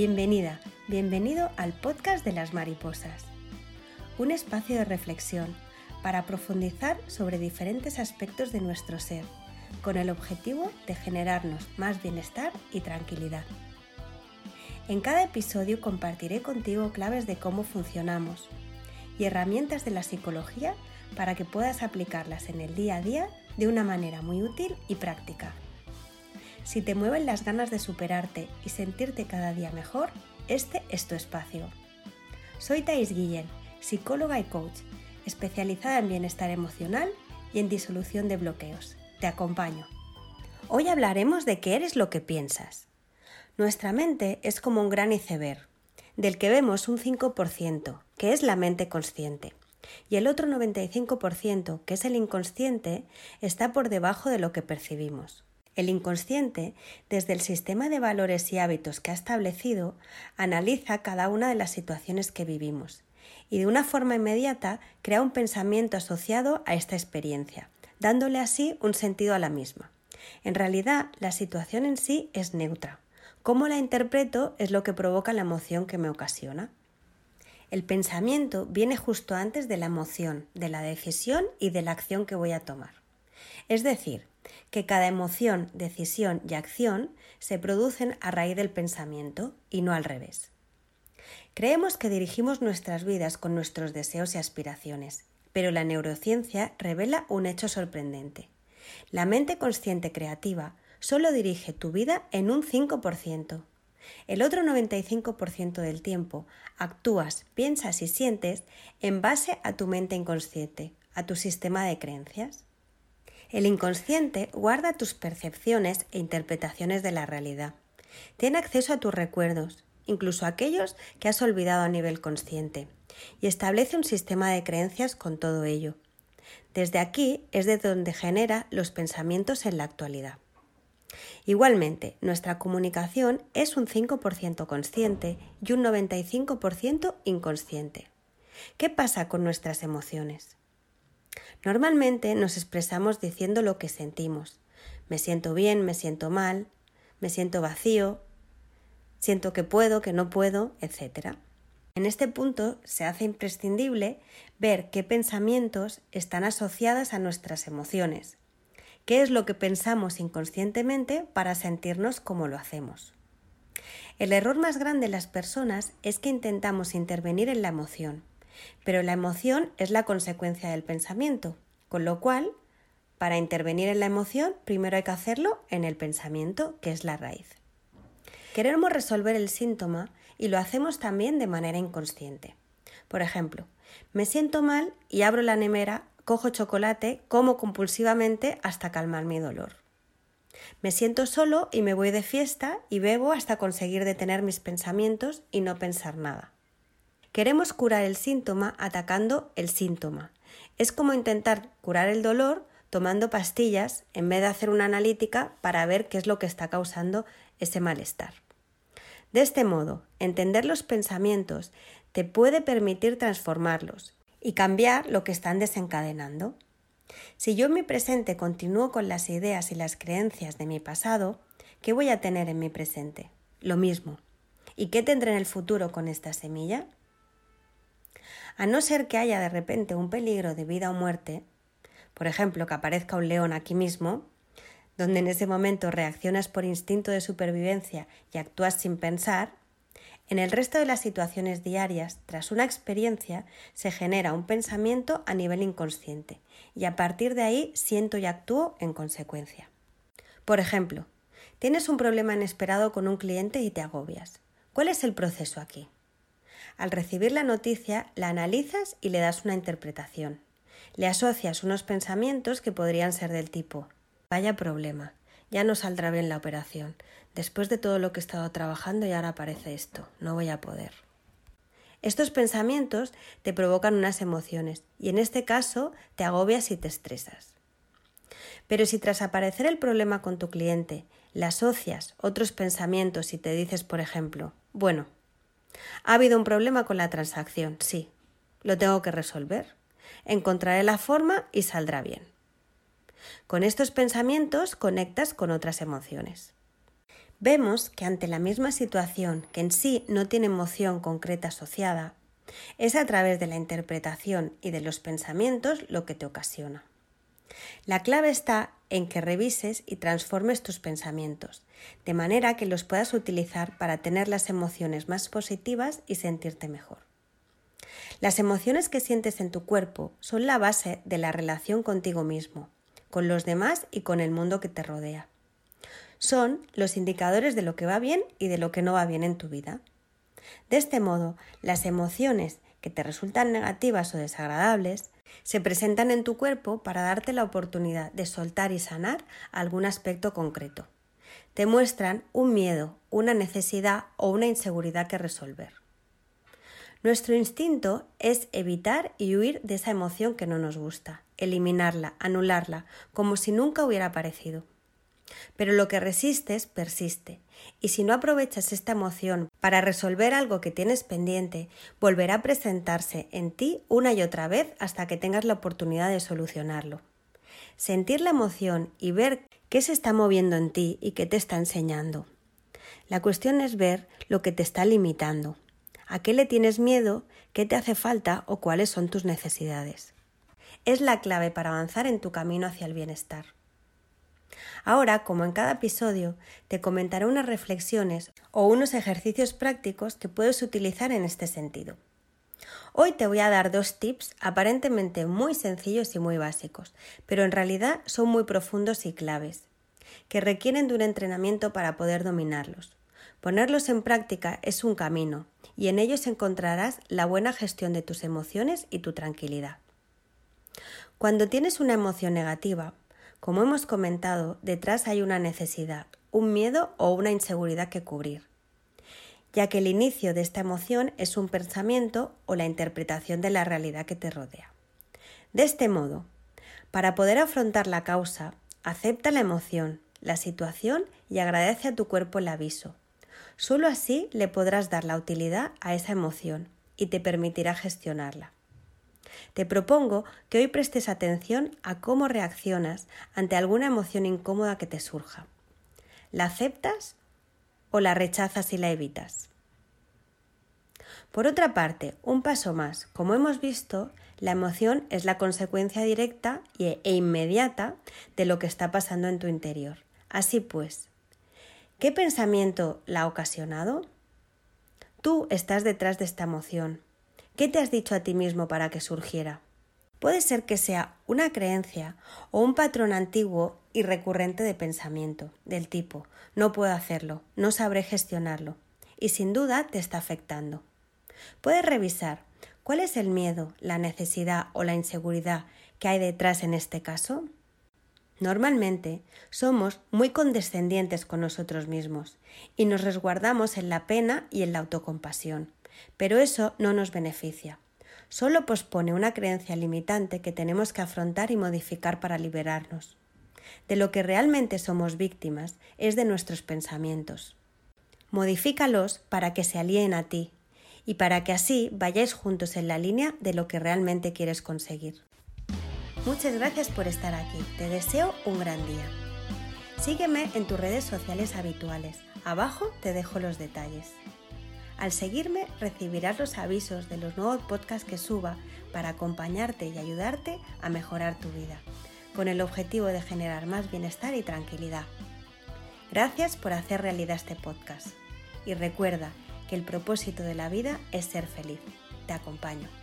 Bienvenida, bienvenido al podcast de las mariposas, un espacio de reflexión para profundizar sobre diferentes aspectos de nuestro ser, con el objetivo de generarnos más bienestar y tranquilidad. En cada episodio compartiré contigo claves de cómo funcionamos y herramientas de la psicología para que puedas aplicarlas en el día a día de una manera muy útil y práctica. Si te mueven las ganas de superarte y sentirte cada día mejor, este es tu espacio. Soy Thais Guillén, psicóloga y coach, especializada en bienestar emocional y en disolución de bloqueos. Te acompaño. Hoy hablaremos de qué eres lo que piensas. Nuestra mente es como un gran iceberg, del que vemos un 5%, que es la mente consciente, y el otro 95%, que es el inconsciente, está por debajo de lo que percibimos. El inconsciente, desde el sistema de valores y hábitos que ha establecido, analiza cada una de las situaciones que vivimos y de una forma inmediata crea un pensamiento asociado a esta experiencia, dándole así un sentido a la misma. En realidad, la situación en sí es neutra. Cómo la interpreto es lo que provoca la emoción que me ocasiona. El pensamiento viene justo antes de la emoción, de la decisión y de la acción que voy a tomar. Es decir, que cada emoción, decisión y acción se producen a raíz del pensamiento y no al revés. Creemos que dirigimos nuestras vidas con nuestros deseos y aspiraciones, pero la neurociencia revela un hecho sorprendente. La mente consciente creativa solo dirige tu vida en un 5%. El otro 95% del tiempo actúas, piensas y sientes en base a tu mente inconsciente, a tu sistema de creencias. El inconsciente guarda tus percepciones e interpretaciones de la realidad. Tiene acceso a tus recuerdos, incluso aquellos que has olvidado a nivel consciente, y establece un sistema de creencias con todo ello. Desde aquí es de donde genera los pensamientos en la actualidad. Igualmente, nuestra comunicación es un 5% consciente y un 95% inconsciente. ¿Qué pasa con nuestras emociones? Normalmente nos expresamos diciendo lo que sentimos. Me siento bien, me siento mal, me siento vacío, siento que puedo, que no puedo, etc. En este punto se hace imprescindible ver qué pensamientos están asociados a nuestras emociones, qué es lo que pensamos inconscientemente para sentirnos como lo hacemos. El error más grande de las personas es que intentamos intervenir en la emoción, pero la emoción es la consecuencia del pensamiento, con lo cual, para intervenir en la emoción, primero hay que hacerlo en el pensamiento, que es la raíz. Queremos resolver el síntoma y lo hacemos también de manera inconsciente. Por ejemplo, me siento mal y abro la nemera, cojo chocolate, como compulsivamente hasta calmar mi dolor. Me siento solo y me voy de fiesta y bebo hasta conseguir detener mis pensamientos y no pensar nada. Queremos curar el síntoma atacando el síntoma. Es como intentar curar el dolor tomando pastillas en vez de hacer una analítica para ver qué es lo que está causando ese malestar. De este modo, entender los pensamientos te puede permitir transformarlos y cambiar lo que están desencadenando. Si yo en mi presente continúo con las ideas y las creencias de mi pasado, ¿qué voy a tener en mi presente? Lo mismo. ¿Y qué tendré en el futuro con esta semilla? A no ser que haya de repente un peligro de vida o muerte, por ejemplo, que aparezca un león aquí mismo, donde en ese momento reaccionas por instinto de supervivencia y actúas sin pensar, en el resto de las situaciones diarias, tras una experiencia, se genera un pensamiento a nivel inconsciente y a partir de ahí siento y actúo en consecuencia. Por ejemplo, tienes un problema inesperado con un cliente y te agobias. ¿Cuál es el proceso aquí? Al recibir la noticia, la analizas y le das una interpretación. Le asocias unos pensamientos que podrían ser del tipo Vaya problema, ya no saldrá bien la operación. Después de todo lo que he estado trabajando y ahora aparece esto, no voy a poder. Estos pensamientos te provocan unas emociones y en este caso te agobias y te estresas. Pero si tras aparecer el problema con tu cliente le asocias otros pensamientos y te dices, por ejemplo, bueno, ha habido un problema con la transacción, sí. Lo tengo que resolver. Encontraré la forma y saldrá bien. Con estos pensamientos conectas con otras emociones. vemos que ante la misma situación que en sí no tiene emoción concreta asociada, es a través de la interpretación y de los pensamientos lo que te ocasiona. La clave está en que revises y transformes tus pensamientos, de manera que los puedas utilizar para tener las emociones más positivas y sentirte mejor. Las emociones que sientes en tu cuerpo son la base de la relación contigo mismo, con los demás y con el mundo que te rodea. Son los indicadores de lo que va bien y de lo que no va bien en tu vida. De este modo, las emociones que te resultan negativas o desagradables se presentan en tu cuerpo para darte la oportunidad de soltar y sanar algún aspecto concreto. Te muestran un miedo, una necesidad o una inseguridad que resolver. Nuestro instinto es evitar y huir de esa emoción que no nos gusta, eliminarla, anularla, como si nunca hubiera aparecido. Pero lo que resistes persiste, y si no aprovechas esta emoción para resolver algo que tienes pendiente, volverá a presentarse en ti una y otra vez hasta que tengas la oportunidad de solucionarlo. Sentir la emoción y ver qué se está moviendo en ti y qué te está enseñando. La cuestión es ver lo que te está limitando, a qué le tienes miedo, qué te hace falta o cuáles son tus necesidades. Es la clave para avanzar en tu camino hacia el bienestar. Ahora, como en cada episodio, te comentaré unas reflexiones o unos ejercicios prácticos que puedes utilizar en este sentido. Hoy te voy a dar dos tips aparentemente muy sencillos y muy básicos, pero en realidad son muy profundos y claves, que requieren de un entrenamiento para poder dominarlos. Ponerlos en práctica es un camino, y en ellos encontrarás la buena gestión de tus emociones y tu tranquilidad. Cuando tienes una emoción negativa, como hemos comentado, detrás hay una necesidad, un miedo o una inseguridad que cubrir, ya que el inicio de esta emoción es un pensamiento o la interpretación de la realidad que te rodea. De este modo, para poder afrontar la causa, acepta la emoción, la situación y agradece a tu cuerpo el aviso. Solo así le podrás dar la utilidad a esa emoción y te permitirá gestionarla. Te propongo que hoy prestes atención a cómo reaccionas ante alguna emoción incómoda que te surja. ¿La aceptas o la rechazas y la evitas? Por otra parte, un paso más, como hemos visto, la emoción es la consecuencia directa e inmediata de lo que está pasando en tu interior. Así pues, ¿qué pensamiento la ha ocasionado? Tú estás detrás de esta emoción. ¿Qué te has dicho a ti mismo para que surgiera? Puede ser que sea una creencia o un patrón antiguo y recurrente de pensamiento, del tipo no puedo hacerlo, no sabré gestionarlo, y sin duda te está afectando. Puedes revisar cuál es el miedo, la necesidad o la inseguridad que hay detrás en este caso. Normalmente somos muy condescendientes con nosotros mismos y nos resguardamos en la pena y en la autocompasión pero eso no nos beneficia. Solo pospone una creencia limitante que tenemos que afrontar y modificar para liberarnos. De lo que realmente somos víctimas es de nuestros pensamientos. Modifícalos para que se alíen a ti y para que así vayáis juntos en la línea de lo que realmente quieres conseguir. Muchas gracias por estar aquí. Te deseo un gran día. Sígueme en tus redes sociales habituales. Abajo te dejo los detalles. Al seguirme recibirás los avisos de los nuevos podcasts que suba para acompañarte y ayudarte a mejorar tu vida, con el objetivo de generar más bienestar y tranquilidad. Gracias por hacer realidad este podcast y recuerda que el propósito de la vida es ser feliz. Te acompaño.